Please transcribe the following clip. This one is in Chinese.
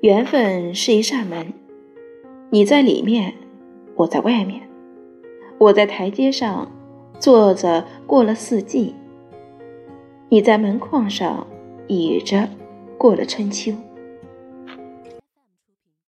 缘分是一扇门你在里面我在外面。我在台阶上坐着过了四季你在门框上倚着过了春秋。